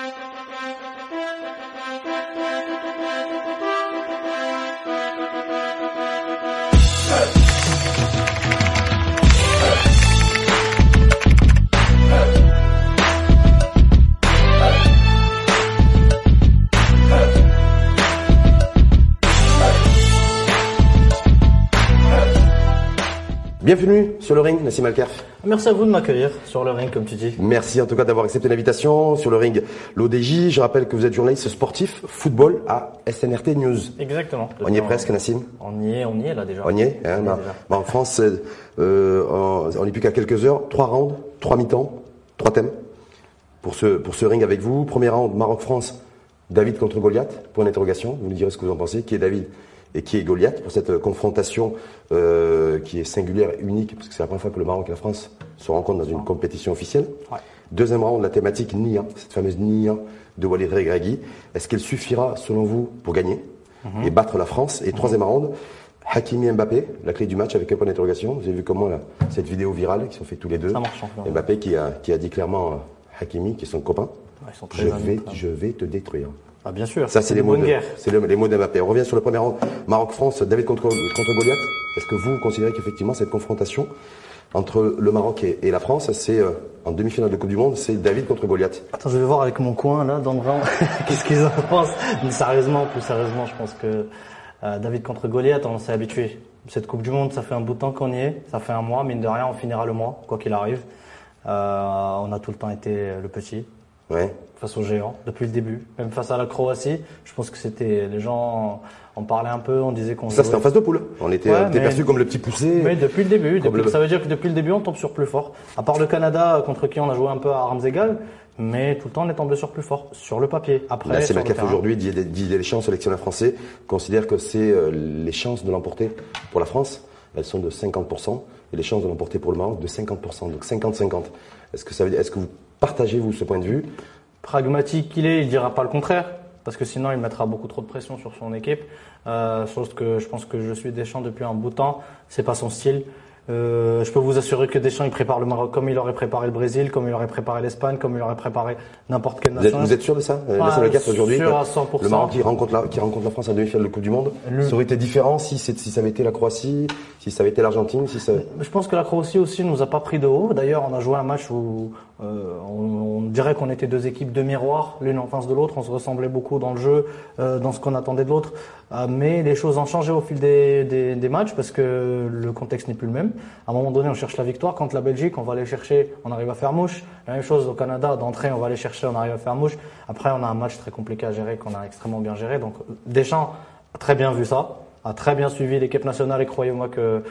Thank you. Bienvenue sur le ring, Nassim Alkerf. Merci à vous de m'accueillir sur le ring, comme tu dis. Merci en tout cas d'avoir accepté l'invitation sur le ring. L'ODJ, je rappelle que vous êtes journaliste sportif football à SNRT News. Exactement. On y est presque, Nassim On y est, on y est là déjà. On y est, hein, bah, bah, En France, euh, on n'est plus qu'à quelques heures. Trois rounds, trois mi-temps, trois thèmes pour ce, pour ce ring avec vous. Premier round, Maroc-France, David contre Goliath, point d'interrogation. Vous nous direz ce que vous en pensez. Qui est David et qui est Goliath pour cette confrontation euh, qui est singulière, unique, parce que c'est la première fois que le Maroc et la France se rencontrent dans une compétition officielle. Ouais. Deuxième round, la thématique Nia, cette fameuse Nia de Walid Regragui. Est-ce qu'elle suffira, selon vous, pour gagner mhm. et battre la France? Et troisième round, Hakimi Mbappé, la clé du match avec un point d'interrogation. Vous avez vu comment là, cette vidéo virale qui sont fait tous les deux. Ça marche, Mbappé qui a, qui a dit clairement Hakimi, qui est son copain, je, vais, je vais te détruire. Ah, bien sûr. Ça, c'est les, mots de, c'est les mots d'Mbappé. On revient sur le premier round. Maroc-France, David contre, contre Goliath. Est-ce que vous considérez qu'effectivement, cette confrontation entre le Maroc et, la France, c'est euh, en demi-finale de Coupe du Monde, c'est David contre Goliath. Attends, je vais voir avec mon coin là dans le round qu'est-ce qu'ils en pensent? Mais sérieusement, plus sérieusement, je pense que euh, David contre Goliath, on s'est habitué. Cette Coupe du Monde, ça fait un bout de temps qu'on y est, ça fait un mois, mine de rien, on finira le mois, quoi qu'il arrive. Euh, on a tout le temps été le petit. Ouais face aux géants depuis le début, même face à la Croatie. Je pense que c'était les gens en parlaient un peu, on disait qu'on. Ça c'était en face de poule. On était, perçu comme le petit poussé. Mais depuis le début, ça veut dire que depuis le début on tombe sur plus fort. À part le Canada contre qui on a joué un peu à armes égales, mais tout le temps on est tombé sur plus fort sur le papier. Après, Là c'est ma aujourd'hui, Didier Deschamps, sélectionneur français, considère que c'est euh, les chances de l'emporter pour la France, elles sont de 50% et les chances de l'emporter pour le Maroc de 50%, donc 50-50. Est-ce que ça veut dire, est-ce que vous partagez vous ce point de vue? Pragmatique qu'il est, il dira pas le contraire, parce que sinon il mettra beaucoup trop de pression sur son équipe. Euh, chose que je pense que je suis Deschamps depuis un bout de temps, c'est pas son style. Euh, je peux vous assurer que Deschamps il prépare le Maroc comme il aurait préparé le Brésil, comme il aurait préparé l'Espagne, comme il aurait préparé n'importe quelle nation. Vous êtes, sûr de ça euh, ah, aujourd'hui Sûr à 100%. Le Maroc qui rencontre la, qui rencontre la France à demi-finale de Coupe du Monde, ça aurait été différent si, si ça avait été la Croatie, si ça avait été l'Argentine, si ça. Je pense que la Croatie aussi nous a pas pris de haut. D'ailleurs, on a joué un match où euh, on, on, dirait qu'on était deux équipes de miroir, l'une en face de l'autre. On se ressemblait beaucoup dans le jeu, euh, dans ce qu'on attendait de l'autre. Euh, mais les choses ont changé au fil des, des, des matchs parce que le contexte n'est plus le même. À un moment donné, on cherche la victoire. Quand la Belgique, on va aller chercher, on arrive à faire mouche. La même chose au Canada, d'entrée, on va aller chercher, on arrive à faire mouche. Après, on a un match très compliqué à gérer qu'on a extrêmement bien géré. Donc Deschamps a très bien vu ça, a très bien suivi l'équipe nationale et croyez-moi que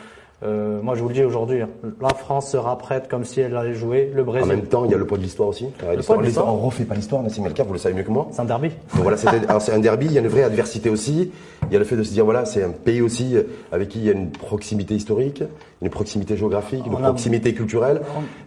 euh, moi, je vous le dis aujourd'hui, hein, la France sera prête comme si elle allait jouer le Brésil. En même temps, il y a le poids de l'histoire aussi. Le poids de l'histoire. On refait pas l'histoire, Nassim Elka, vous le savez mieux que moi. C'est un derby. Donc voilà, c'est un derby. Il y a une vraie adversité aussi. Il y a le fait de se dire voilà, c'est un pays aussi avec qui il y a une proximité historique, une proximité géographique, une proximité culturelle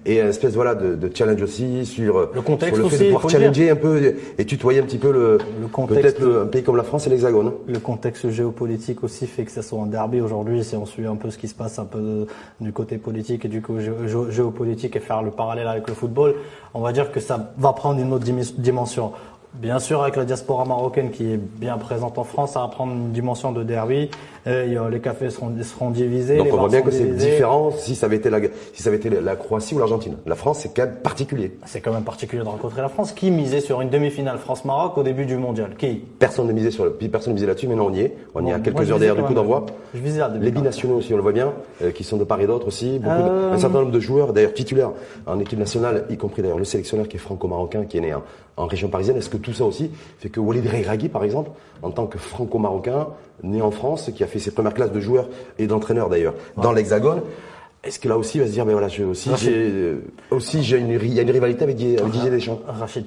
et une espèce voilà de, de challenge aussi sur le contexte sur le fait aussi, de pouvoir challenger un peu et tutoyer un petit peu le, le contexte. Peut-être un pays comme la France et l'Hexagone. Le contexte géopolitique aussi fait que ça soit un derby aujourd'hui. Si on suit un peu ce qui se passe un peu du côté politique et du côté géopolitique et faire le parallèle avec le football, on va dire que ça va prendre une autre dimension. Bien sûr, avec la diaspora marocaine qui est bien présente en France, ça va prendre une dimension de derby. Et les cafés seront, seront divisés. Donc on voit bien que c'est différent si ça avait été la, si ça avait été la Croatie ou l'Argentine. La France, c'est quand même particulier. C'est quand même particulier de rencontrer la France. Qui misait sur une demi-finale France-Maroc au début du mondial? Qui? Personne ne misait sur le, personne ne misait là-dessus, mais non, on y est. On y est à quelques heures derrière du coup d'envoi. Les binationaux aussi, on le voit bien, euh, qui sont de part et d'autre aussi. Beaucoup un certain nombre de joueurs, d'ailleurs titulaires en équipe nationale, y compris d'ailleurs le sélectionneur qui est franco-marocain, qui est né en, région parisienne. Est-ce que tout ça aussi fait que Walid Regragui, par exemple, en tant que franco-marocain, né en France, qui a fait ses premières classes de joueurs et d'entraîneurs d'ailleurs dans l'Hexagone. Est-ce que là aussi, il va se dire, ben voilà, je, aussi, j'ai, aussi, j'ai une, il y a une rivalité avec Didier, Deschamps. Rachid,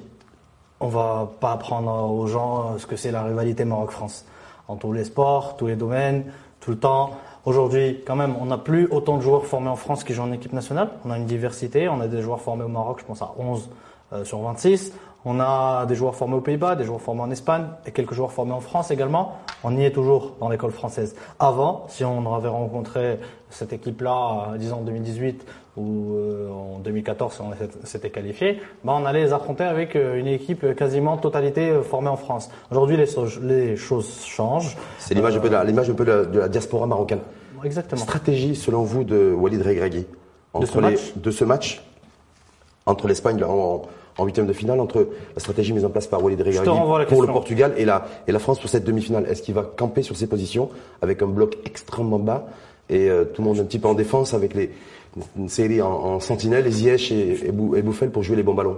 on va pas apprendre aux gens ce que c'est la rivalité Maroc-France. En tous les sports, tous les domaines, tout le temps. Aujourd'hui, quand même, on n'a plus autant de joueurs formés en France qui jouent en équipe nationale. On a une diversité. On a des joueurs formés au Maroc, je pense à 11 euh, sur 26. On a des joueurs formés aux Pays-Bas, des joueurs formés en Espagne et quelques joueurs formés en France également. On y est toujours dans l'école française. Avant, si on avait rencontré cette équipe-là, euh, disons en 2018, ou euh, en 2014 on s'était qualifié, bah, on allait les affronter avec euh, une équipe quasiment totalité euh, formée en France. Aujourd'hui, les, so- les choses changent. C'est l'image un peu de la, l'image un peu de la, de la diaspora marocaine. Exactement. Stratégie, selon vous, de Walid Regragui entre ce les- match? de ce match? Entre l'Espagne là, en, en huitième de finale, entre la stratégie mise en place par Walid Regragui pour le. Portugal et la, et la France pour cette demi-finale. Est-ce qu'il va camper sur ses positions avec un bloc extrêmement bas et euh, tout le monde un petit peu en défense avec les une série en, en sentinelle, Ziyech et, et, Bou- et Bouffel pour jouer les bons ballons?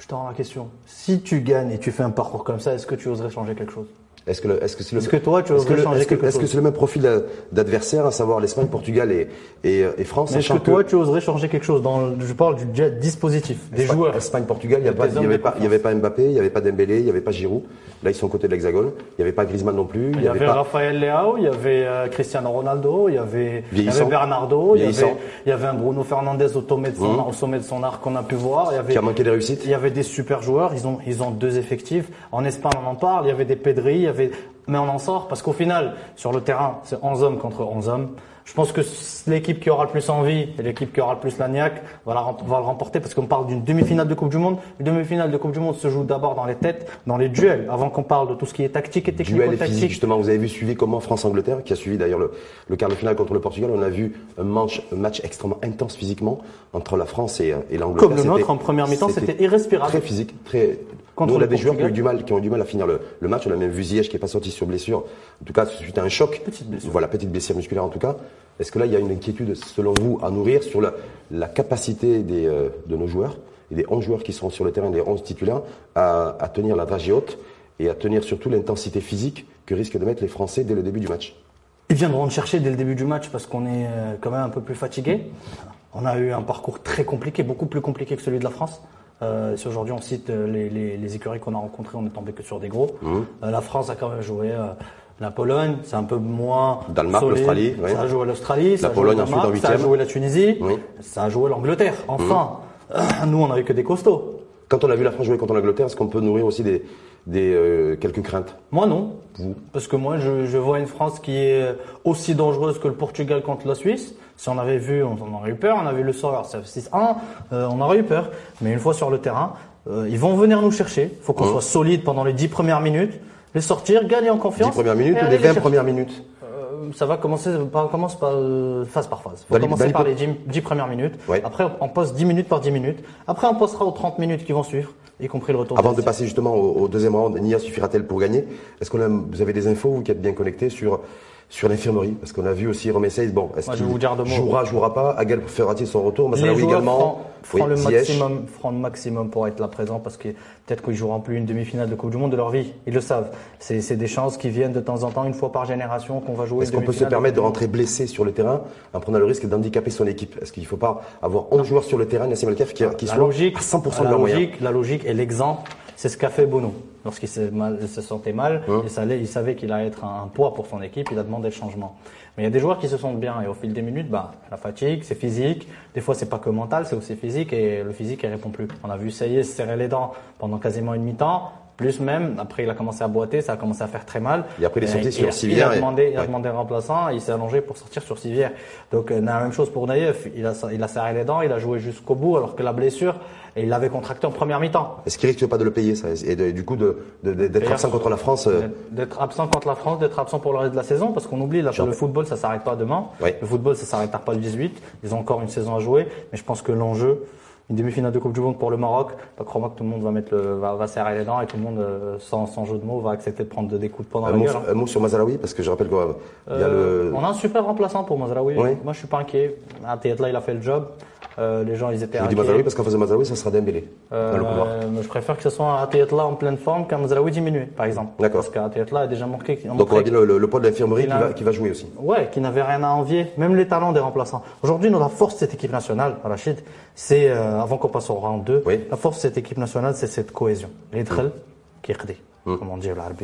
Je te rends la question. Si tu gagnes et tu fais un parcours comme ça, est-ce que tu oserais changer quelque chose? Est-ce que est-ce que c'est le Est-ce que toi, tu est-ce que changer est-ce que- quelque Est-ce que c'est le même profil d'a- d'adversaire, à savoir l'Espagne, Portugal et, et, et France, Mais Est-ce que toi, tu oserais changer quelque chose dans, le- Je parle du dispositif, des Espagne- joueurs. Espagne, Portugal, il Des hommes avait, pas- il y avait pas Mbappé, il n'y avait pas Dembélé, il n'y avait pas Giroud. Là, ils sont aux côtés de l'Hexagone. Il n'y avait pas Griezmann non plus. Il y avait pas. Raphaël Leao, il y avait euh, Cristiano Ronaldo, il y avait, il y avait Bernardo, il y avait, il y avait un Bruno Fernandez au sommet de son, Mhm. au sommet de son art qu'on a pu voir. Il y avait, Qui a manqué de réussite. il y avait des super joueurs, ils ont, ils ont deux effectifs. En Espagne, on en parle, il y avait des Pedri, il y avait, mais on en sort parce qu'au final, sur le terrain, c'est 11 hommes contre 11 hommes. Je pense que l'équipe qui aura le plus envie et l'équipe qui aura le plus la niaque va, la rem- va le remporter parce qu'on parle d'une demi-finale de Coupe du Monde. Une demi-finale de Coupe du Monde se joue d'abord dans les têtes, dans les duels, avant qu'on parle de tout ce qui est tactique et Duel et physique, justement. Vous avez vu suivi comment France-Angleterre, qui a suivi d'ailleurs le, le quart de finale contre le Portugal, on a vu un match, un match extrêmement intense physiquement entre la France et, et l'Angleterre. Comme le nôtre, en première mi-temps, c'était irrespirable. Très physique, très. Contre Nous, on a des joueurs qui ont, eu du mal, qui ont eu du mal à finir le, le match. On a même vu Ziyech qui est pas sorti sur blessure. En tout cas, suite à un choc. Petite blessure. Voilà, petite blessure musculaire en tout cas. Est-ce que là, il y a une inquiétude, selon vous, à nourrir sur la, la capacité des, euh, de nos joueurs et des 11 joueurs qui seront sur le terrain, des 11 titulaires, à, à tenir la dragée haute et à tenir surtout l'intensité physique que risquent de mettre les Français dès le début du match? Ils viendront me chercher dès le début du match parce qu'on est euh, quand même un peu plus fatigué. On a eu un parcours très compliqué, beaucoup plus compliqué que celui de la France. Euh, si aujourd'hui on cite les, les, les écuries qu'on a rencontrées, on est tombé que sur des gros. Mmh. Euh, la France a quand même joué euh, la Pologne, c'est un peu moins. Danemark, l'Australie, oui. Ça a joué l'Australie, ça ça a joué la Tunisie, Oui. ça a joué l'Angleterre. Enfin, euh, nous on avait que des costauds. Quand on a vu la France jouer contre l'Angleterre, est-ce qu'on peut nourrir aussi des, des, euh, quelques craintes? Moi non. Parce que moi je, je vois une France qui est aussi dangereuse que le Portugal contre la Suisse. Si on avait vu, on, on aurait eu peur. On a vu le sort, c'est 6-1, euh, on aurait eu peur. Mais une fois sur le terrain, euh, ils vont venir nous chercher. Il faut qu'on Mhm. soit solide pendant les 10 premières minutes, les sortir, gagner en 10 confiance. premières minutes ou les les 20 chercher. premières minutes Euh, Ça va commencer par, commence par, euh, phase par phase. Dans les- commencer par les 10, 10 premières minutes. Ouais. Après, on, on passe 10 minutes par 10 minutes. Après, on passera aux 30 minutes qui vont suivre, y compris le retour. Avant de passer justement au, au deuxième round, Nia suffira-t-elle pour gagner? Est-ce qu'on a, vous avez des infos, vous qui êtes bien connectés, sur, sur l'infirmerie Parce qu'on a vu aussi Romain Seyss, bon, est-ce qu'il jouera, jouera pas Aguel fera-t-il son retour Mazraoui joueurs également feront, Oui, le maximum, feront le maximum pour être là présent parce que peut-être qu'ils joueront plus une demi-finale de Coupe du Monde de leur vie. Ils le savent. C'est des chances qui viennent de temps en temps, une fois par génération, qu'on va jouer. Est-ce qu'on peut se permettre de rentrer blessé sur le terrain en prenant le risque d'handicaper son équipe? Est-ce qu'il ne faut pas avoir 11 joueurs sur le terrain, Nassim Alkef, qui, qui la soient logique, à 100% de la moyens? logique, la logique et l'exemple, c'est ce qu'a fait Bono. Lorsqu'il se sentait mal, il, savait, il savait qu'il allait être un, un poids pour son équipe, il a demandé le changement. Mais il y a des joueurs qui se sentent bien et au fil des minutes, bah, la fatigue, c'est physique. Des fois, c'est pas que mental, c'est aussi physique et le physique, il répond plus. On a vu Saïd se serrer les dents pendant quasiment une mi-temps. Plus même, après il a commencé à boiter, ça a commencé à faire très mal. Il est sorti sur il a- Civière Il a et- demandé, il a ouais. demandé un remplaçant, il s'est allongé pour sortir sur Civière. Donc euh, la même chose pour Naïef, il a, il a serré les dents, il a joué jusqu'au bout alors que la blessure, et il l'avait contracté en première mi-temps. Est-ce qu'il risque pas de le payer ça Et de- du coup, de- de- de- d'être D'ailleurs, absent contre la France euh, D'être absent contre la France, d'être absent pour le reste de la saison, parce qu'on oublie là, le football ça s'arrête pas demain. Oui. Le football ça s'arrêtera pas le 18. Ils ont encore une saison à jouer, mais je pense que l'enjeu, une demi-finale de Coupe du Monde pour le Maroc, bah, crois-moi que tout le monde va mettre le, va, va serrer les dents et tout le monde, euh, sans, sans jeu de mots, va accepter de prendre des coups de poing dans un, la mot, gueule. hein. un mot sur Mazalaoui, parce que je rappelle qu'il y a Euh, le. On a un super remplaçant pour Mazraoui. Oui. Moi, je suis pas inquiet. À là, il a fait le job. Euh, les gens, ils étaient Je vous dis. Mazalaoui parce qu'en faisant Mazalaoui, ça sera Dembélé Euh, dans le couloir. mais je préfère que ce soit là en pleine forme qu'un Mazraoui diminué, par exemple. D'accord. Parce qu'Atiyatla a déjà manqué. Donc on va dire le, le, le poids de l'infirmerie Il qui a- va, qui va jouer aussi. Ouais, qui n'avait rien à envier, même les talents des remplaçants. Aujourd'hui, nous, la force de cette équipe nationale, Rachid, c'est, euh, avant qu'on passe au round 2, Oui. la force de cette équipe nationale, c'est cette cohésion. Les dril, qui est comme on dit l'arabe.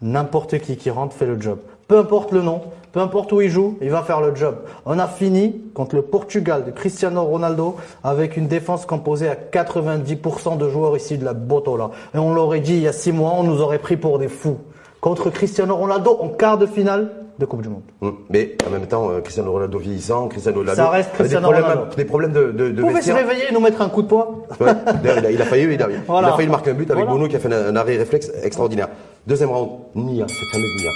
N'importe qui qui rentre fait le job. Peu importe le nom, peu importe où il joue, il va faire le job. On a fini contre le Portugal de Cristiano Ronaldo avec une défense composée à 90% de joueurs ici de la Botola. Et on l'aurait dit il y a six mois, on nous aurait pris pour des fous. Contre Cristiano Ronaldo en quart de finale, de Coupe du Monde. Hum. Mais en même temps, euh, Cristiano Ronaldo vieillissant, Cristiano Ronaldo. Ça reste Cristiano des problèmes, Ronaldo. Des problèmes de, de, de Vous pouvez se vestiaire. réveiller et nous mettre un coup de poing Ouais. Il, a, il a failli, il a, Voilà. il a failli marquer un but avec Voilà. Bono qui a fait un, un arrêt réflexe extraordinaire. Deuxième round, Nia, cette fameuse Nia.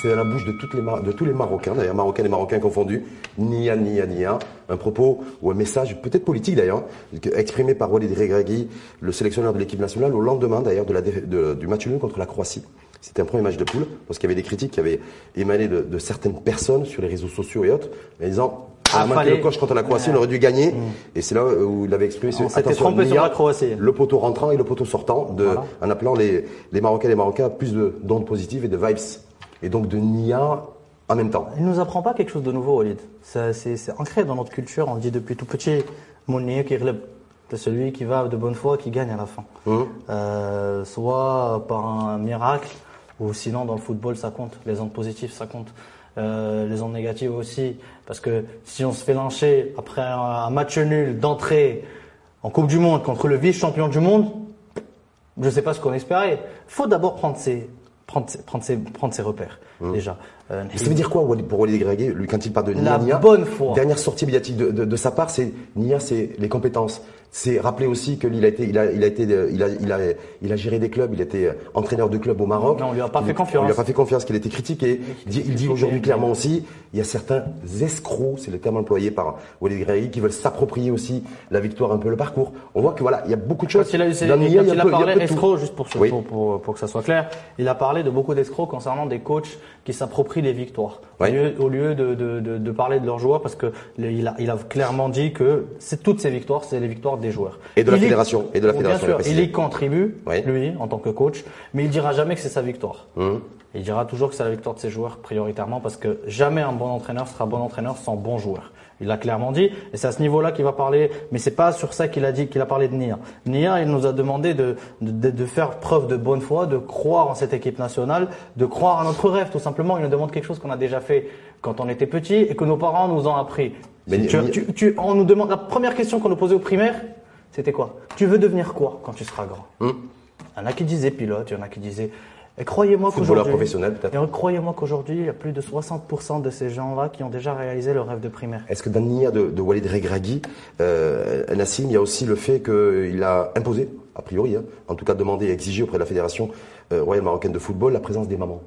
C'est dans la bouche de, toutes les, Mar- de tous les Marocains, d'ailleurs Marocains et Marocains confondus. Nia, Nia, Nia. Un propos ou un message, peut-être politique d'ailleurs, exprimé par Walid Regragui, le sélectionneur de l'équipe nationale, au lendemain d'ailleurs de la défa- de- du match nul contre la Croatie. C'était un premier match de poule, parce qu'il y avait des critiques qui avaient émané de, de certaines personnes sur les réseaux sociaux et autres, en disant on a Ah, manqué le coche contre la Croatie, on aurait dû gagner. Et c'est là où il avait exprimé ce On s'était trompé sur Nia, la Croatie. le poteau rentrant et le poteau sortant, de, Voilà. en appelant les, les Marocains et les Marocains à plus de- d'ondes positives et de vibes. Et donc de Nia en même temps. Il nous apprend pas quelque chose de nouveau, Walid. C'est ancré dans notre culture, on le dit depuis tout petit. Mounier qui relève. C'est celui qui va de bonne foi, qui gagne à la fin. Hum. Euh, soit par un miracle, ou sinon dans le football ça compte. Les ondes positives ça compte. Euh, les ondes négatives aussi. Parce que si on se fait lyncher après un, match nul d'entrée en Coupe du Monde contre le vice-champion du monde, je ne sais pas ce qu'on espérait. faut d'abord prendre ses, prendre ses, prendre ses, prendre ses repères, déjà. Euh, Mais ça veut dire quoi pour Walid Gregué, lui, quand il parle de La Nia bonne foi. Dernière sortie médiatique de, de- de sa part, c'est Nia, c'est les compétences. C'est rappeler aussi qu'il a été, il a, il a été, euh, il a, il a, il a géré des clubs. Il était euh, entraîneur de club au Maroc. Mais on lui a pas Il- fait confiance. On lui a pas fait confiance. Qu'il était critiqué. Il dit, il dit aujourd'hui clairement aussi, il y a certains escrocs, c'est le terme employé par Walid Gregué, qui veulent s'approprier aussi la victoire, un peu le parcours. On voit que voilà, il y a beaucoup de choses. Quand il a, Dans Nia, il a peu- parlé peu de tout. escroc, juste pour, ce- Oui. pour, pour, pour que ça soit clair, il a parlé de beaucoup d'escrocs concernant des coachs qui s'approprient les victoires. Oui. Au lieu, au lieu de, de, de, de parler de leurs joueurs, parce que le- il a, il a clairement dit que c'est toutes ces victoires, c'est les victoires des joueurs. Et de la Il fédération, et de la Bien fédération, sûr, il y contribue, lui, en tant que coach, mais il dira jamais que c'est sa victoire. Il dira toujours que c'est la victoire de ses joueurs prioritairement parce que jamais un bon entraîneur sera bon entraîneur sans bons joueurs. Il l'a clairement dit et c'est à ce niveau-là qu'il va parler, mais c'est pas sur ça qu'il a dit qu'il a parlé de Nia. Nia, il nous a demandé de, de, de faire preuve de bonne foi, de croire en cette équipe nationale, de croire à notre rêve tout simplement. Il nous demande quelque chose qu'on a déjà fait quand on était petit et que nos parents nous ont appris. Mais tu, Nia- tu- tu- on nous demande la première question qu'on nous posait au primaire, c'était quoi? Tu veux devenir quoi quand tu seras grand? Hum. il y en a qui disaient pilote, il y en a qui disaient. Et croyez-moi qu'aujourd'hui. professionnel, peut-être. Et croyez-moi qu'aujourd'hui, il y a plus de 60% de ces gens-là qui ont déjà réalisé leur rêve de primaire. Est-ce que dans Nia de, de Walid Regragui, euh, Nassim, il y a aussi le fait qu'il a imposé, a priori, hein, en tout cas demandé et exigé auprès de la Fédération euh, royale marocaine de football, la présence des mamans?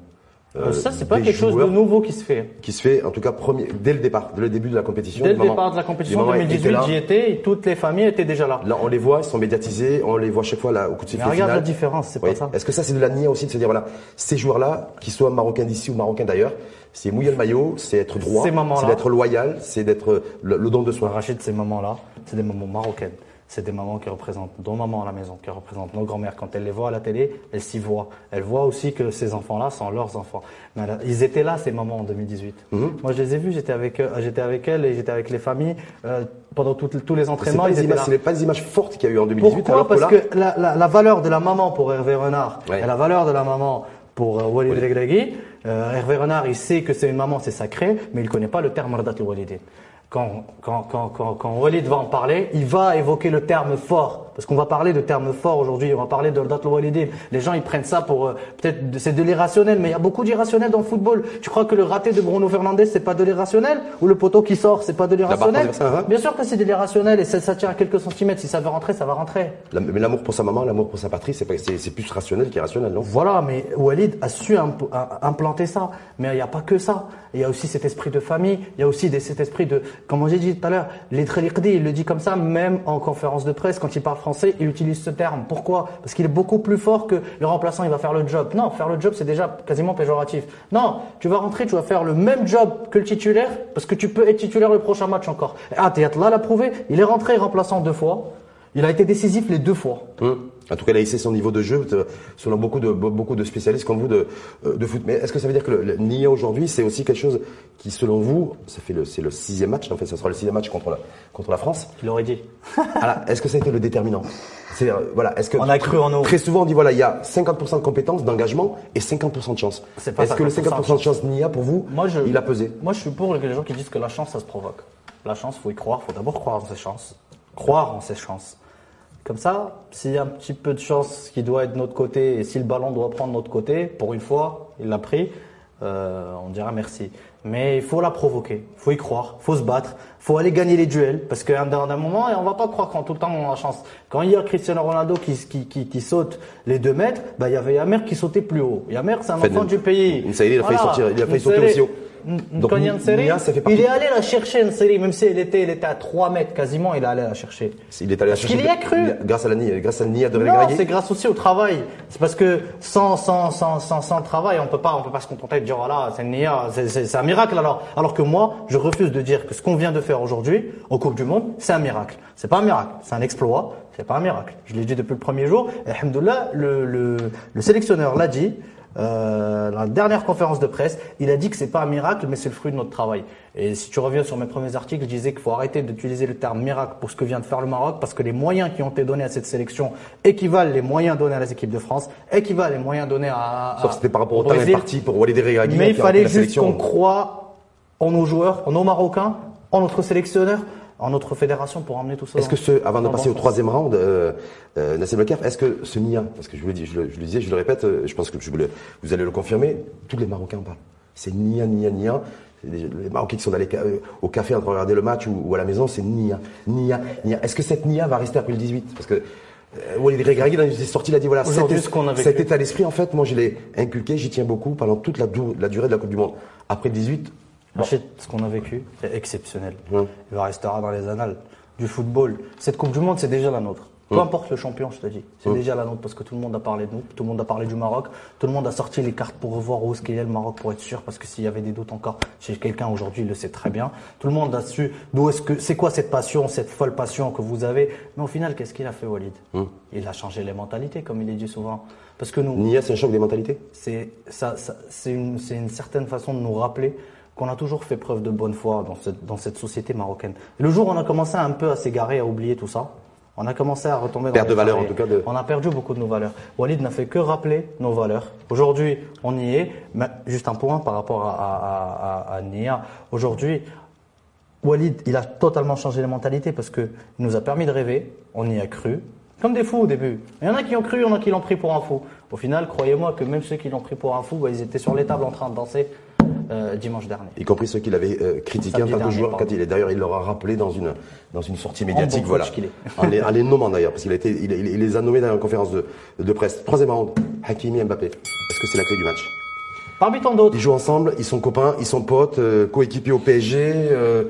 Euh, ça, c'est pas quelque chose de nouveau qui se fait. qui se fait, en tout cas, premier, dès le départ, dès le début de la compétition. Dès le départ de la compétition mamans étaient 2018, là. j'y étais et toutes les familles étaient déjà là. Là, on les voit, ils sont médiatisés, on les voit chaque fois là, au coup de sifflet regarde final. la différence, c'est Oui. pas ça. Est-ce que ça, c'est de la nia aussi, de se dire, voilà, ces joueurs-là, qu'ils soient marocains d'ici ou marocains d'ailleurs, c'est mouiller le maillot, c'est être droit, c'est d'être loyal, c'est d'être le, le don de soi. Rachid, ces mamans-là, c'est des mamans marocaines. C'est des mamans qui représentent nos mamans à la maison, qui représentent nos grands-mères. Quand elles les voient à la télé, elles s'y voient. Elles voient aussi que ces enfants-là sont leurs enfants. Mais ils étaient là, ces mamans, en 2018. Mhm. Moi, je les ai vus, j'étais avec, eux- j'étais avec elles et j'étais avec les familles euh, pendant tout- tous les entraînements. Ils étaient là. pas les images fortes qu'il y a eu en 2018. Pourquoi alors Parce là, que la, la- la valeur de la maman pour Hervé Renard Ouais. et la valeur de la maman pour euh, Walid Oui. Euh, Hervé Renard, il sait que c'est une maman, c'est sacré, mais il connaît pas le terme Mardat al-Walidin. Quand, quand, quand, quand, quand va en parler, il va évoquer le terme fort. Parce qu'on va parler de termes forts aujourd'hui, on va parler de Mardat al-Walidin. Les gens, ils prennent ça pour, euh, peut-être, c'est de l'irrationnel, mais il y a beaucoup d'irrationnel dans le football. Tu crois que le raté de Bruno Fernandez, c'est pas de l'irrationnel? Ou le poteau qui sort, c'est pas de l'irrationnel? hein Bien sûr que c'est de l'irrationnel et ça, ça tient à quelques centimètres. Si ça veut rentrer, ça va rentrer. la- mais l'amour pour sa maman, l'amour pour sa patrie, c'est pas- c'est c'est plus rationnel qu'irrationnel, non? Voilà, mais Walid a su imp- a- implanter ça. Mais il n'y a pas que ça. Il y a aussi cet esprit de famille. Il y a aussi des- cet esprit de, comme j'ai dit tout à l'heure, l'Iqdi, il le dit comme ça, même en conférence de presse, quand il parle français, il utilise ce terme. Pourquoi? Parce qu'il est beaucoup plus fort que le remplaçant, il va faire le job. Non, faire le job, c'est déjà quasiment péjoratif. Non, tu vas rentrer, tu vas faire le même job que le titulaire, parce que tu peux être titulaire le prochain match encore. Ah, Théâtre l'a prouvé. Il est rentré remplaçant deux fois. Il a été décisif les deux fois. Hum. En tout cas, il a hissé son niveau de jeu, euh, selon beaucoup de, be- beaucoup de spécialistes comme vous de, euh, de foot. Mais est-ce que ça veut dire que le, le Nia aujourd'hui, c'est aussi quelque chose qui, selon vous, ça fait le, c'est le sixième match, en fait, ça sera le sixième match contre la, contre la France? Il aurait dit. Alors, est-ce que ça a été le déterminant? C'est, euh, voilà, est-ce que On a cru en nous. Très souvent, on dit voilà, il y a 50% de compétences, d'engagement et 50% de chance. C'est pas Est-ce que le 50% 50% de chance Nia pour vous, Moi, je, il a pesé? Moi, je suis pour les gens qui disent que la chance, ça se provoque. La chance, faut y croire. Faut d'abord croire en ses chances. Croire en ses chances. Comme ça, s'il y a un petit peu de chance qui doit être de notre côté et si le ballon doit prendre notre côté, pour une fois, il l'a pris. euh, on dira merci. Mais il faut la provoquer, il faut y croire, il faut se battre, il faut aller gagner les duels. Parce qu'à un, moment, on va pas croire qu'en tout le temps on a chance. Quand il y a Cristiano Ronaldo qui, qui, qui, qui saute les deux mètres, bah, il y avait Yamer qui sautait plus haut. Yamer, c'est un enfant du pays. est, il a failli sortir- il a failli sauter aussi haut. Il est allé la chercher, Nsere, même si elle était, elle était à 3 mètres quasiment, il est allé la chercher. Il est allé la Parce chercher qu'il y a cru. grâce à la Nia, grâce à la Nia de Non, c'est grâce aussi au travail. C'est parce que sans sans sans sans, sans travail, on peut pas on peut pas se contenter de dire voilà, c'est Nia, c'est un miracle alors. Alors que moi, je refuse de dire que ce qu'on vient de faire aujourd'hui en Coupe du Monde, c'est un miracle. C'est pas un miracle, c'est un exploit. C'est pas un miracle. Je l'ai dit depuis le premier jour. Et alhamdoulilah, le le le sélectionneur l'a dit. Euh, la dernière conférence de presse, il a dit que c'est pas un miracle, mais c'est le fruit de notre travail. Et si tu reviens sur mes premiers articles, je disais qu'il faut arrêter d'utiliser le terme miracle pour ce que vient de faire le Maroc, parce que les moyens qui ont été donnés à cette sélection équivalent les moyens donnés à les équipes de France, équivalent les moyens donnés à. Sauf que c'était par rapport au temps Brésil. imparti pour Walid Regragui. Mais il fallait la juste qu'on croit en nos joueurs, en nos Marocains, en notre sélectionneur, en notre fédération pour emmener tout ça. Est-ce que ce, avant de passer au troisième round, euh, euh, Nassim Lekaf, est-ce que ce Nia, parce que je vous le dis, je le, je le disais, je le répète, euh, je pense que je vous, le- vous allez le confirmer, tous les Marocains en parlent. C'est Nia, Nia, Nia. Les Marocains qui sont allés euh, au café en train de regarder le match ou, ou à la maison, c'est Nia, Nia, Nia. Est-ce que cette Nia va rester après le 18 Parce que euh, Walid Regragui, dans ses sorties, il a dit voilà, cet, es- ce cet état d'esprit, en fait, moi je l'ai inculqué, j'y tiens beaucoup pendant toute la, la durée de la Coupe du Monde. Après le 18, Rachid, ce qu'on a vécu, c'est exceptionnel. Ouais. Il restera dans les annales du football. Cette Coupe du Monde, c'est déjà la nôtre. Peu importe le champion, je te dis. C'est déjà la nôtre parce que tout le monde a parlé de nous, tout le monde a parlé du Maroc, tout le monde a sorti les cartes pour revoir où est-ce qu'il est le Maroc pour être sûr parce que s'il y avait des doutes encore chez quelqu'un aujourd'hui, il le sait très bien. Tout le monde a su d'où est-ce que, c'est quoi cette passion, cette folle passion que vous avez. Mais au final, qu'est-ce qu'il a fait, Walid? Il a changé les mentalités, comme il est dit souvent. Parce que nous, Nia, c'est un choc des mentalités? c'est ça, ça- c'est une, c'est une certaine façon de nous rappeler qu'on a toujours fait preuve de bonne foi dans cette, dans cette société marocaine. Le jour où on a commencé un peu à s'égarer, à oublier tout ça, on a commencé à retomber dans Perte de valeur, travers. en tout cas, de- On a perdu beaucoup de nos valeurs. Walid n'a fait que rappeler nos valeurs. Aujourd'hui, on y est. Mais juste un point par rapport à, à, à, à Nia. Aujourd'hui, Walid, il a totalement changé les mentalités parce que il nous a permis de rêver, on y a cru, comme des fous au début. Il y en a qui ont cru, il y en a qui l'ont pris pour un fou. Au final, croyez-moi que même ceux qui l'ont pris pour un fou, bah, ils étaient sur les tables en train de danser euh, dimanche dernier. y compris ceux qu'il avait euh, critiqué en tant que joueur, quand il est d'ailleurs, il leur a rappelé dans une dans une sortie médiatique, bon voilà, en, les, en les nommant d'ailleurs, parce qu'il a été, il, il- il les a nommés dans une conférence de, de presse. Troisième round, Hakimi Mbappé. Est-ce que c'est la clé du match Parmi tant d'autres, Ils jouent ensemble, ils sont copains, ils sont potes, euh, coéquipiers au PSG. euh,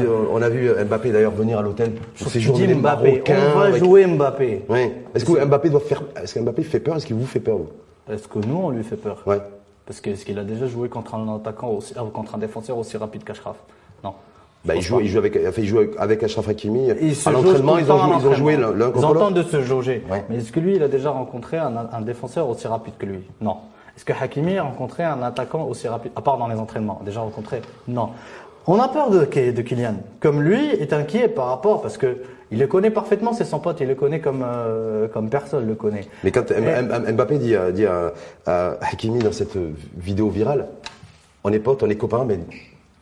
ils, on a vu Mbappé d'ailleurs venir à l'hôtel pour je séjourner les Mbappé, Marocains. on va avec- jouer Mbappé. Ouais. Est-ce que Mbappé doit faire Est-ce que Mbappé fait peur? Est-ce qu'il vous fait peur vous? Est-ce que nous, on lui fait peur? Ouais. Parce que est-ce qu'il a déjà joué contre un attaquant aussi, euh, contre un défenseur aussi rapide qu'Ashraf Non. Bah, il joue, il joue avec, enfin, il joue avec, Ashraf Hakimi. Ils à l'entraînement, ils ont joué, ils ont joué l'un Ils contre entendent l'autre. de se jauger. Ouais. Mais est-ce que lui, il a déjà rencontré un, un défenseur aussi rapide que lui? Non. Est-ce que Hakimi a rencontré un attaquant aussi rapide? À part dans les entraînements. Déjà rencontré? Non. On a peur de, de Kylian. Comme lui est inquiet par rapport, parce que il le connaît parfaitement, c'est son pote, il le connaît comme, euh, comme personne le connaît. Mais quand Et- Mbappé dit, à- dit à, à Hakimi dans cette euh, vidéo virale, on est potes, on est copains, mais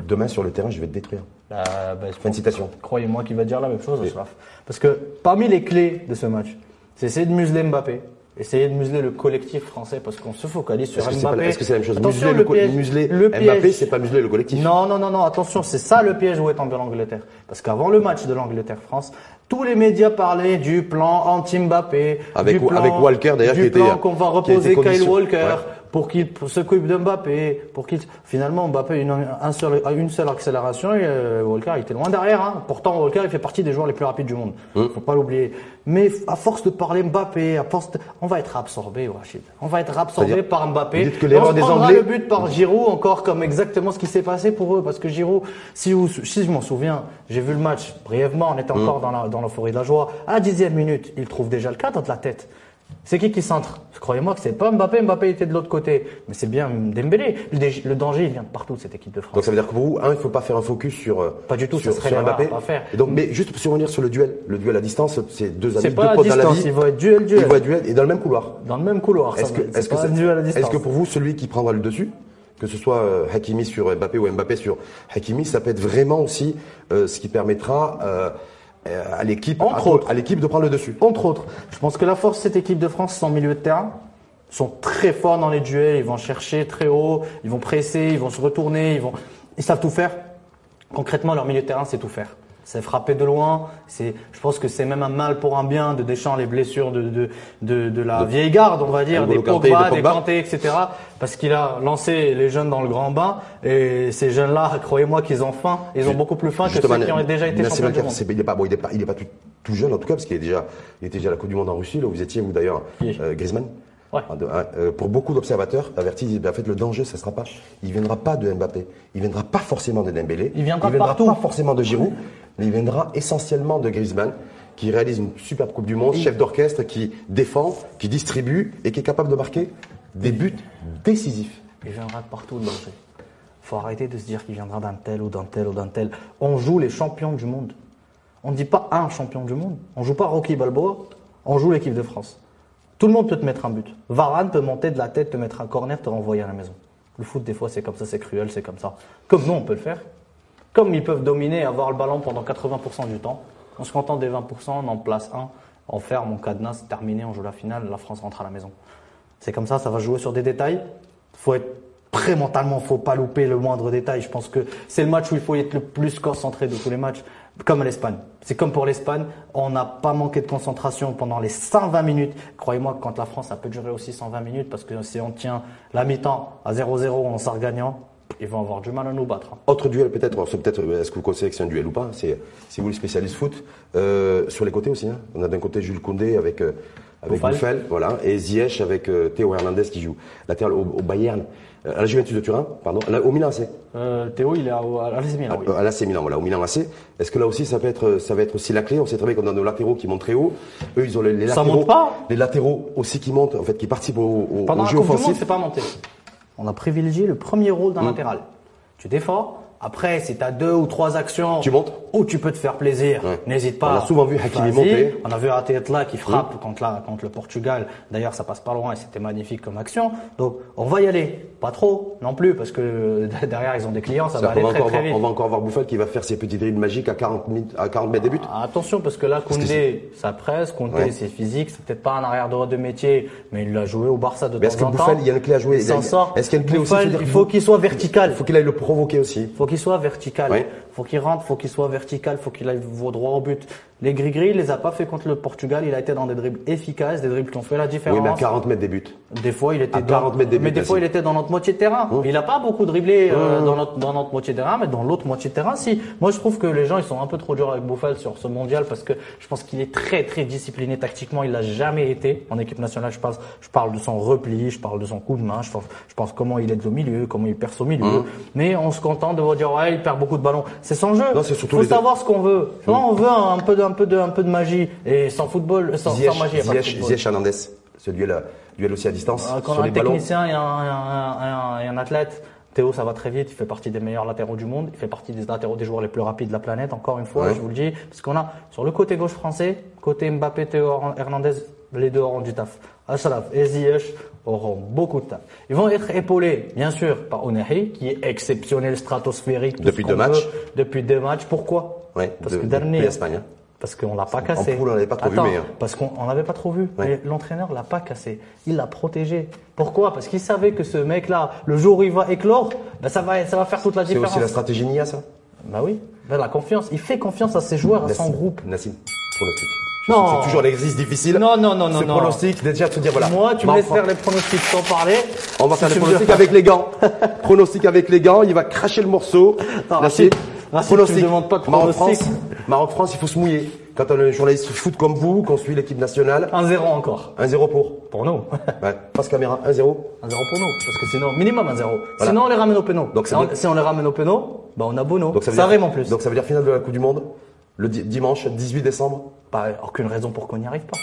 demain sur le terrain, je vais te détruire. Euh, bah, je Fin de citation. Croyez-moi qu'il va dire la même chose. Parce que parmi les clés de ce match, c'est essayer de museler Mbappé, essayer de museler le collectif français, parce qu'on se focalise sur Est-ce pas- Mbappé. est-ce que c'est la même chose Attention, Museler, le, co- piège- museler le Mbappé, c'est pas museler le collectif. Non, non, non, non, attention, c'est ça le piège où est tombé l'Angleterre. Parce qu'avant le match de l'Angleterre-France, tous les médias parlaient du plan anti-Mbappé. Avec- du plan- avec Walker, d'ailleurs, du qui était- plan qu'on va qui a été reposer Kyle condition- Walker. Ouais. Pour qu'il s'occupe de Mbappé, pour qu'il finalement Mbappé a une, un seul, une seule accélération et euh, Walker il était loin derrière. Hein. Pourtant Walker il fait partie des joueurs les plus rapides du monde, Hum. faut pas l'oublier. Mais à force de parler Mbappé, à force de- on va être absorbé, Rachid. On va être absorbé par Mbappé. dites que Et on des Anglais- le but par Giroud encore comme exactement ce qui s'est passé pour eux parce que Giroud si, vous, si je m'en souviens j'ai vu le match brièvement on était encore dans la dans l'euphorie de la joie à la dixième minute il trouve déjà le cadre de la tête c'est qui qui centre Croyez-moi que c'est pas Mbappé, Mbappé était de l'autre côté, mais c'est bien Dembélé. Le, danger, il vient de partout de cette équipe de France. Donc ça veut dire que pour vous, un, il faut pas faire un focus sur euh, Pas du tout, ça sur, serait sur l'erreur Mbappé. à pas faire. Et donc, mais juste pour revenir sur le duel, le duel à distance, c'est deux amis, c'est deux pas à dans la vie. être duel, duel. Ils vont être duel et dans le même couloir. Dans le même couloir. Est-ce que, est-ce pas est-ce pour vous, celui qui prendra le dessus, que ce soit euh, Hakimi sur Mbappé ou Mbappé sur Hakimi, ça peut être vraiment aussi euh, ce qui permettra euh, à l'équipe, Entre à, autres. à l'équipe de prendre le dessus. Entre autres, je pense que la force de cette équipe de France, son milieu de terrain. sont très forts dans les duels, ils vont chercher très haut, ils vont presser, ils vont se retourner, ils vont, ils savent tout faire. Concrètement, leur milieu de terrain, c'est tout faire. C'est frapper de loin. C'est, je pense que c'est même un mal pour un bien de Deschamps les blessures de de de, de la vieille garde, on va dire, des Kanté, Pogba, de des. Kanté, etc. Parce qu'il a lancé les jeunes dans le grand bain et ces jeunes-là, croyez-moi qu'ils ont faim. Ils ont beaucoup plus faim que ceux qui ont déjà été champions du monde. il n'est pas, bon, il est pas, il est pas tout, tout jeune en tout cas, parce qu'il est déjà, il était déjà à la Coupe du Monde en Russie, là où vous étiez, vous d'ailleurs, Oui. euh, Griezmann. Ouais. Ah, ah, euh, pour beaucoup d'observateurs, avertis, disent, ben, en fait, le danger, ça sera pas, il viendra pas de Mbappé, il viendra pas forcément de Dembélé, Il viendra de viendra pas forcément de Giroud, mais il viendra essentiellement de Griezmann, qui réalise une superbe Coupe du Monde, chef d'orchestre, qui défend, qui distribue et qui est capable de marquer des buts décisifs. Il viendra de partout le danger. Faut arrêter de se dire qu'il viendra d'un tel ou d'un tel ou d'un tel. On joue les champions du monde. On ne dit pas un champion du monde. On joue pas Rocky Balboa. On joue l'équipe de France. Tout le monde peut te mettre un but. Varane peut monter de la tête, te mettre un corner, te renvoyer à la maison. Le foot, des fois, c'est comme ça, c'est cruel, c'est comme ça. Comme nous, on peut le faire. Comme ils peuvent dominer et avoir le ballon pendant 80% du temps. On se contente des 20%, on en place un, on ferme, on cadenas, c'est terminé, on joue la finale, la France rentre à la maison. C'est comme ça, ça va jouer sur des détails. Faut être prêt mentalement, faut pas louper le moindre détail. Je pense que c'est le match où il faut être le plus concentré de tous les matchs, comme l'Espagne. C'est comme pour l'Espagne, on n'a pas manqué de concentration pendant les 120 minutes. Croyez-moi quand la France, ça peut durer aussi 120 minutes, parce que si on tient la mi-temps à 0-0, on sort gagnant, ils vont avoir du mal à nous battre. Autre duel peut-être, c'est peut-être, est-ce que vous considérez que c'est un duel ou pas? C'est vous le spécialiste foot. Euh, sur les côtés aussi, hein. on a d'un côté Jules Koundé avec euh, avec. Bouffel, voilà, et Ziyech avec euh, Théo Hernandez qui joue latéral au, au Bayern, euh, à la Juventus de Turin, pardon, au Milan AC, Euh, Théo, il est à, à l'AC Milan, oui. Euh, à l'AC Milan, voilà, au Milan AC. Est-ce que là aussi ça peut être ça va être aussi la clé? On sait très bien qu'on a nos latéraux qui montent très haut. Eux, ils ont les, les Ça latéraux, monte pas? les latéraux aussi qui montent, en fait, qui participent au, au, Pendant au la jeu Coupe du Monde, offensif. c'est pas monté. On a privilégié le premier rôle d'un latéral. Tu défends. Après, si tu as deux ou trois actions Tu montes. Où tu peux te faire plaisir, Ouais. n'hésite pas. On a souvent vu Hakimi monter. On a vu Arteta qui frappe contre, la, contre le Portugal. D'ailleurs, ça passe pas loin et c'était magnifique comme action. Donc, on va y aller. Pas trop non plus parce que derrière, ils ont des clients, ça va aller très très voir- vite. on va encore voir Bouffel qui va faire ses petits dribbles magiques à 40, minutes, à 40 mètres des buts. Ah, Attention parce que là, Koundé, ça presse. Koundé, Ouais. c'est physique. C'est peut-être pas un arrière droit de métier, mais il a joué au Barça de Mais est-ce temps que en temps. Bouffel, il y a une clé à jouer Il s'en sort. Est-ce qu'il y a une clé aussi Bouffel, c'est-à-dire Il que faut qu'il soit vertical. Il faut qu'il aille le provoquer aussi. faut qu'il soit vertical. Ouais. Faut qu'il rentre, faut qu'il soit vertical, faut qu'il aille droit au but. Les gris-gris, il les a pas fait contre le Portugal. Il a été dans des dribbles efficaces, des dribbles qui ont fait la différence. Oui, mais à 40 mètres des buts. Des fois, il était À dans, 40 mètres des mais buts, des fois, il était dans notre moitié de terrain. Il a pas beaucoup dribblé euh, dans notre dans notre moitié de terrain, mais dans l'autre moitié de terrain, si. Moi, je trouve que les gens, ils sont un peu trop durs avec Bouffal sur ce mondial parce que je pense qu'il est très très discipliné tactiquement. Il l'a jamais été en équipe nationale. Je pense, je parle de son repli, je parle de son coup de main, je pense, je pense comment il est au milieu, comment il perce au milieu. Mais on se contente de vous dire ouais, il perd beaucoup de ballons. C'est son jeu. Non, c'est surtout Faut les- savoir ce qu'on veut. On veut un, peu de un peu de un peu de magie et sans football, sans, sans Ziyech, magie. pas de Ziyech, Hernandez. Ce duel, duel aussi à distance. Euh, Quand sur a les un ballons. technicien et un, et un- et un- et un athlète, Théo, ça va très vite. Il fait partie des meilleurs latéraux du monde. Il fait partie des latéraux des joueurs les plus rapides de la planète. Encore une fois, Ouais. je vous le dis, parce qu'on a sur le côté gauche français, côté Mbappé, Théo Hernandez, les deux auront du taf. Ashraf et Ziyech auront beaucoup de taf. Ils vont être épaulés, bien sûr, par Onahi, qui est exceptionnel, stratosphérique. Depuis deux matchs. veut. Depuis deux matchs. Pourquoi? Ouais, Parce de- que dernier. hein. Parce qu'on l'a pas cassé. on l'avait pas trop vu, Attends, mais, euh, Parce qu'on on n'avait pas trop vu. Ouais. L'entraîneur l'a pas cassé. Il l'a protégé. Pourquoi? Parce qu'il savait que ce mec-là, le jour où il va éclore, ben ça va, ça va faire toute la C'est différence. aussi la stratégie Nia, ça? Bah oui. Ben, la confiance. Il fait confiance à ses joueurs, à son Nassim, groupe. Nassim, pronostic. Non. C'est toujours l'exercice difficile. Non, non, non, non, Ce non. pronostic, déjà se dire voilà. Moi, tu me laisses faire les pronostics sans parler. On va faire Si les pronostics avec les gants. pronostic avec les gants, il va cracher le morceau. Non, Nassim, Rachid, Rachid, tu me demandes pas de Maroc-France, pronostic. Maroc-France, il faut se mouiller. Quand on est un journaliste foot comme vous, qu'on suit l'équipe nationale, 1-0 encore. 1-0 pour. Pour nous. Ouais, passe caméra, 1-0. 1-0 pour nous. Parce que sinon, minimum 1-0. Voilà. Sinon, on les ramène au péno. Donc, si, ça on, veut- si on les ramène au péno, bah, on a Bono. Donc ça ça veut dire, rime en plus. Donc ça veut dire finale de la Coupe du Monde, le di- dimanche 18 décembre. Pas aucune raison pour qu'on n'y arrive pas.